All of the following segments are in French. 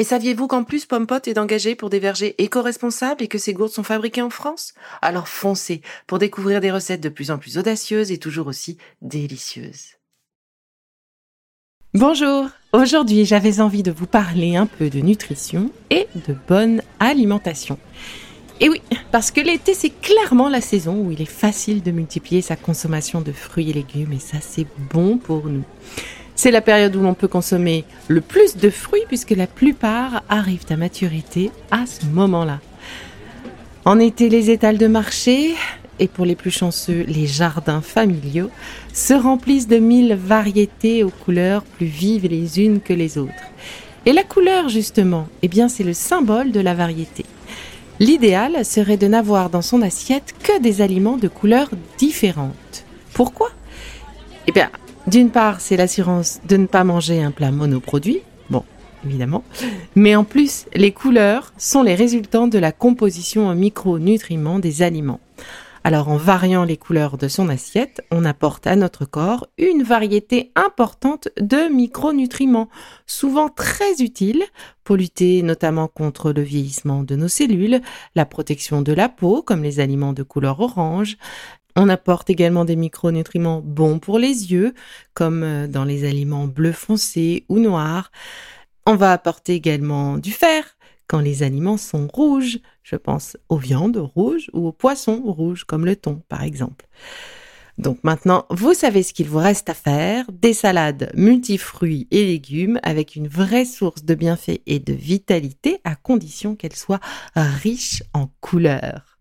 Et saviez-vous qu'en plus Pompot est engagé pour des vergers éco-responsables et que ces gourdes sont fabriquées en France? Alors foncez pour découvrir des recettes de plus en plus audacieuses et toujours aussi délicieuses. Bonjour Aujourd'hui j'avais envie de vous parler un peu de nutrition et de bonne alimentation. Et oui, parce que l'été c'est clairement la saison où il est facile de multiplier sa consommation de fruits et légumes et ça c'est bon pour nous. C'est la période où l'on peut consommer le plus de fruits puisque la plupart arrivent à maturité à ce moment-là. En été, les étals de marché et pour les plus chanceux, les jardins familiaux se remplissent de mille variétés aux couleurs plus vives les unes que les autres. Et la couleur, justement, eh bien, c'est le symbole de la variété. L'idéal serait de n'avoir dans son assiette que des aliments de couleurs différentes. Pourquoi? Eh bien, d'une part, c'est l'assurance de ne pas manger un plat monoproduit. Bon, évidemment. Mais en plus, les couleurs sont les résultants de la composition en micronutriments des aliments. Alors, en variant les couleurs de son assiette, on apporte à notre corps une variété importante de micronutriments, souvent très utiles pour lutter notamment contre le vieillissement de nos cellules, la protection de la peau, comme les aliments de couleur orange, on apporte également des micronutriments bons pour les yeux, comme euh, dans les aliments bleu foncé ou noirs. On va apporter également du fer quand les aliments sont rouges. Je pense aux viandes rouges ou aux poissons rouges, comme le thon par exemple. Donc maintenant, vous savez ce qu'il vous reste à faire. Des salades multifruits et légumes avec une vraie source de bienfaits et de vitalité à condition qu'elles soient riches en couleurs.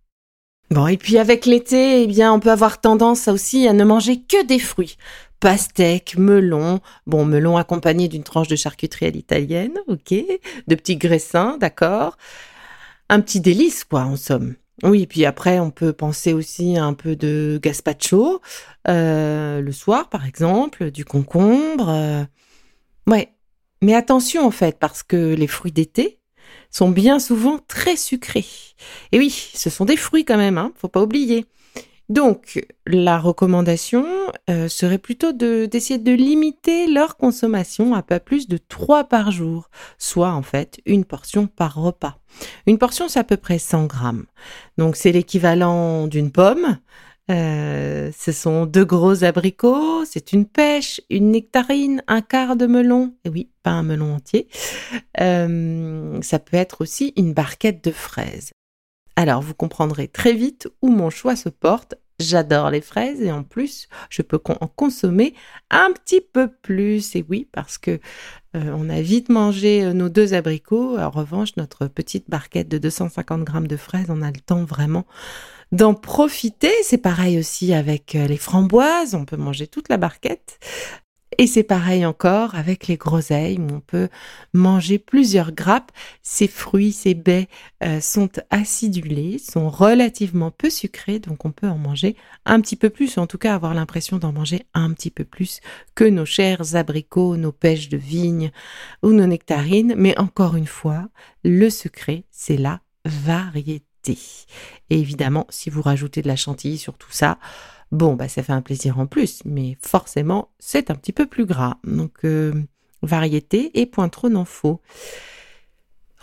Bon, et puis avec l'été, eh bien, on peut avoir tendance aussi à ne manger que des fruits. Pastèques, melon, bon, melon accompagné d'une tranche de charcuterie à l'italienne, ok, de petits graissins, d'accord. Un petit délice, quoi, en somme. Oui, et puis après, on peut penser aussi à un peu de gazpacho, euh, le soir, par exemple, du concombre. Euh. Ouais, mais attention, en fait, parce que les fruits d'été, sont bien souvent très sucrés. Et oui, ce sont des fruits quand même, hein, faut pas oublier. Donc, la recommandation euh, serait plutôt d'essayer de, limiter leur consommation à pas plus de 3 par jour, soit en fait une portion par repas. Une portion, c'est à peu près 100 grammes. Donc, c'est l'équivalent d'une pomme, euh, ce sont deux gros abricots, c'est une pêche, une nectarine, un quart de melon. Et oui, pas un melon entier. Euh, ça peut être aussi une barquette de fraises. Alors, vous comprendrez très vite où mon choix se porte. J'adore les fraises et en plus, je peux en consommer un petit peu plus. Et oui, parce que euh, on a vite mangé nos deux abricots. En revanche, notre petite barquette de 250 grammes de fraises, on a le temps vraiment d'en profiter. C'est pareil aussi avec euh, les framboises, on peut manger toute la barquette. Et c'est pareil encore avec les groseilles on peut manger plusieurs grappes. Ces fruits, ces baies euh, sont acidulés, sont relativement peu sucrés, donc on peut en manger un petit peu plus, en tout cas avoir l'impression d'en manger un petit peu plus que nos chers abricots, nos pêches de vigne ou nos nectarines. Mais encore une fois, le secret, c'est la variété. Et évidemment, si vous rajoutez de la chantilly sur tout ça, bon, bah, ça fait un plaisir en plus, mais forcément, c'est un petit peu plus gras. Donc, euh, variété et point trop n'en faut.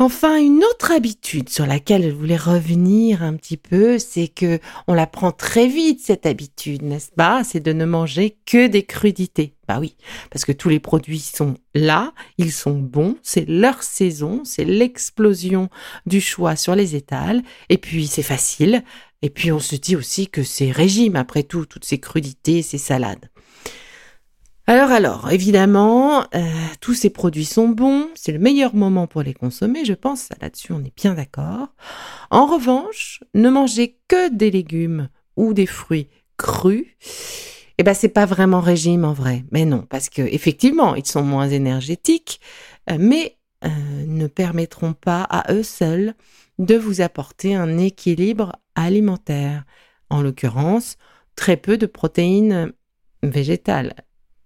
Enfin, une autre habitude sur laquelle je voulais revenir un petit peu, c'est que on la prend très vite cette habitude, n'est-ce pas? C'est de ne manger que des crudités. Bah oui, parce que tous les produits sont là, ils sont bons, c'est leur saison, c'est l'explosion du choix sur les étals, et puis c'est facile, et puis on se dit aussi que c'est régime après tout, toutes ces crudités, ces salades. Alors alors, évidemment, euh, tous ces produits sont bons, c'est le meilleur moment pour les consommer, je pense, là-dessus on est bien d'accord. En revanche, ne mangez que des légumes ou des fruits crus. Eh ben c'est pas vraiment régime en vrai, mais non, parce que effectivement ils sont moins énergétiques, euh, mais euh, ne permettront pas à eux seuls de vous apporter un équilibre alimentaire. En l'occurrence, très peu de protéines végétales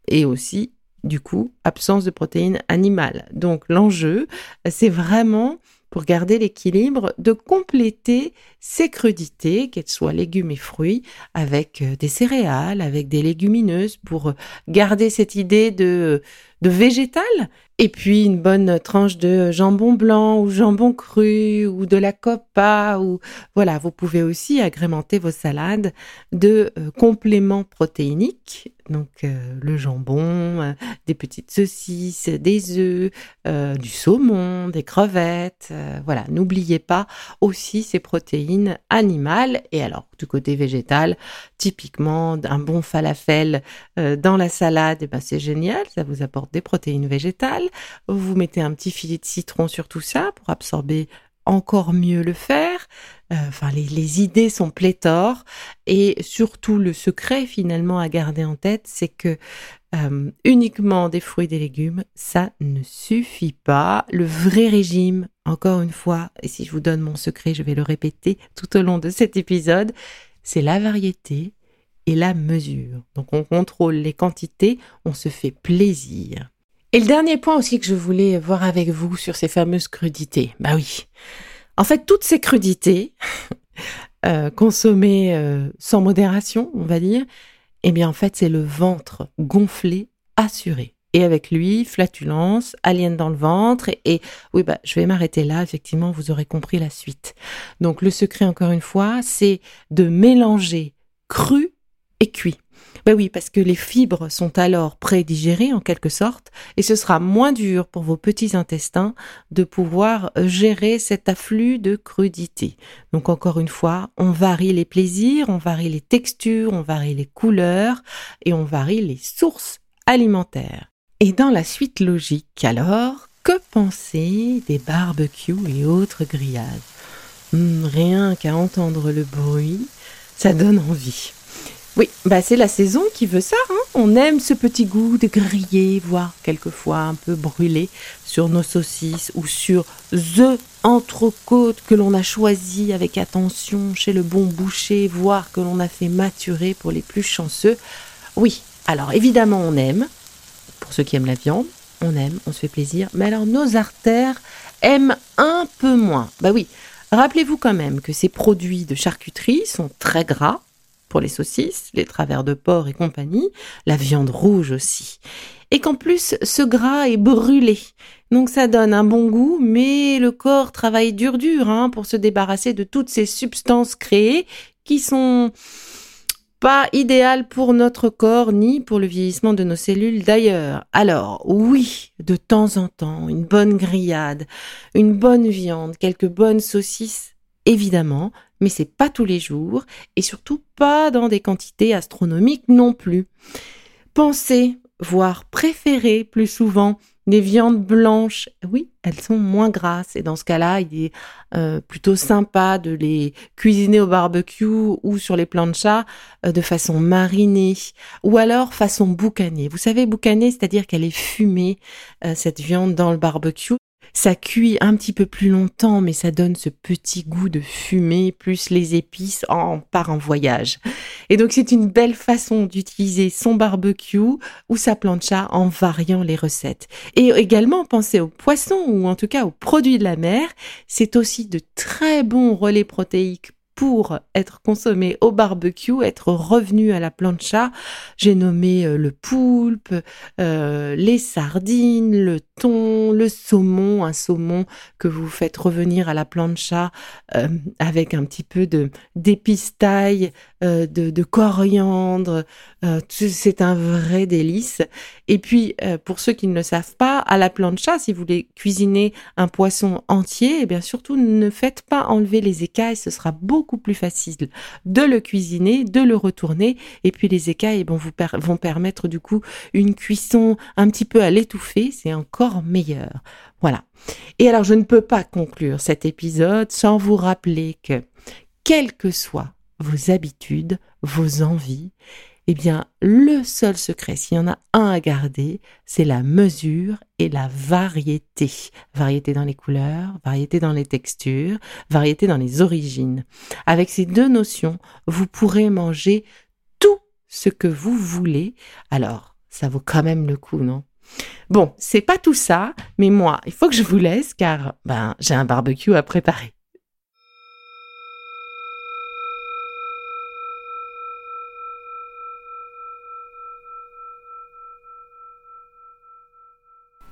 et aussi, du coup, absence de protéines animales. Donc l'enjeu, c'est vraiment pour garder l'équilibre, de compléter ces crudités, qu'elles soient légumes et fruits, avec euh, des céréales, avec des légumineuses, pour garder cette idée de, de végétal, et puis une bonne tranche de jambon blanc ou jambon cru ou de la copa ou voilà, vous pouvez aussi agrémenter vos salades de euh, compléments protéiniques, donc euh, le jambon, euh, des petites saucisses, des œufs, du saumon, des crevettes, voilà, n'oubliez pas aussi ces protéines animales. Et alors du côté végétal, typiquement un bon falafel dans la salade, eh ben c'est génial, ça vous apporte des protéines végétales vous mettez un petit filet de citron sur tout ça pour absorber encore mieux le fer. Euh, enfin, les, idées sont pléthores et surtout le secret finalement à garder en tête, c'est que euh, uniquement des fruits et des légumes, ça ne suffit pas. Le vrai régime, encore une fois, et si je vous donne mon secret, je vais le répéter tout au long de cet épisode, c'est la variété et la mesure. Donc on contrôle les quantités, on se fait plaisir. Et le dernier point aussi que je voulais voir avec vous sur ces fameuses crudités. Bah oui. En fait, toutes ces crudités, euh, consommées euh, sans modération, on va dire, eh bien en fait, c'est le ventre gonflé assuré. Et avec lui, flatulence, alien dans le ventre. Et, et oui, bah, je vais m'arrêter là. Effectivement, vous aurez compris la suite. Donc, le secret, encore une fois, c'est de mélanger cru et cuit. Ben oui, parce que les fibres sont alors prédigérées en quelque sorte, et ce sera moins dur pour vos petits intestins de pouvoir gérer cet afflux de crudité. Donc encore une fois, on varie les plaisirs, on varie les textures, on varie les couleurs, et on varie les sources alimentaires. Et dans la suite logique alors, que penser des barbecues et autres grillages? Hmm, Rien qu'à entendre le bruit, ça donne envie. Oui, bah c'est la saison qui veut ça. Hein. On aime ce petit goût de grillé, voire quelquefois un peu brûlé sur nos saucisses ou sur the entrecôte que l'on a choisi avec attention chez le bon boucher, voire que l'on a fait maturer pour les plus chanceux. Oui, alors évidemment on aime, pour ceux qui aiment la viande, on aime, on se fait plaisir, mais alors nos artères aiment un peu moins. Bah oui, rappelez-vous quand même que ces produits de charcuterie sont très gras, pour les saucisses, les travers de porc et compagnie, la viande rouge aussi. Et qu'en plus, ce gras est brûlé. Donc ça donne un bon goût, mais le corps travaille dur dur hein, pour se débarrasser de toutes ces substances créées qui sont pas idéales pour notre corps ni pour le vieillissement de nos cellules d'ailleurs. Alors oui, de temps en temps, une bonne grillade, une bonne viande, quelques bonnes saucisses, évidemment, mais c'est pas tous les jours et surtout pas dans des quantités astronomiques non plus. Pensez, voire préférez plus souvent des viandes blanches. Oui, elles sont moins grasses et dans ce cas-là, il est euh, plutôt sympa de les cuisiner au barbecue ou sur les planchas euh, de façon marinée ou alors façon boucanée. Vous savez, boucanée, c'est-à-dire qu'elle est fumée, euh, cette viande dans le barbecue ça cuit un petit peu plus longtemps, mais ça donne ce petit goût de fumée, plus les épices en part en voyage. Et donc c'est une belle façon d'utiliser son barbecue ou sa plancha en variant les recettes. Et également penser aux poissons ou en tout cas aux produits de la mer. C'est aussi de très bons relais protéiques pour être consommé au barbecue, être revenu à la plancha. J'ai nommé euh, le poulpe, euh, les sardines, le thon, le saumon, un saumon que vous faites revenir à la plancha euh, avec un petit peu de taille, de, de, coriandre. C'est un vrai délice. Et puis, pour ceux qui ne le savent pas, à la plancha, si vous voulez cuisiner un poisson entier, eh bien surtout ne faites pas enlever les écailles, ce sera beaucoup plus facile de le cuisiner, de le retourner, et puis les écailles vont vous vont permettre du coup une cuisson un petit peu à l'étouffer, c'est encore meilleur. Voilà. Et alors je ne peux pas conclure cet épisode sans vous rappeler que, quelles que soient vos habitudes, vos envies, eh bien, le seul secret, s'il y en a un à garder, c'est la mesure et la variété. Variété dans les couleurs, variété dans les textures, variété dans les origines. Avec ces deux notions, vous pourrez manger tout ce que vous voulez. Alors, ça vaut quand même le coup, non? Bon, c'est pas tout ça, mais moi, il faut que je vous laisse car, ben, j'ai un barbecue à préparer.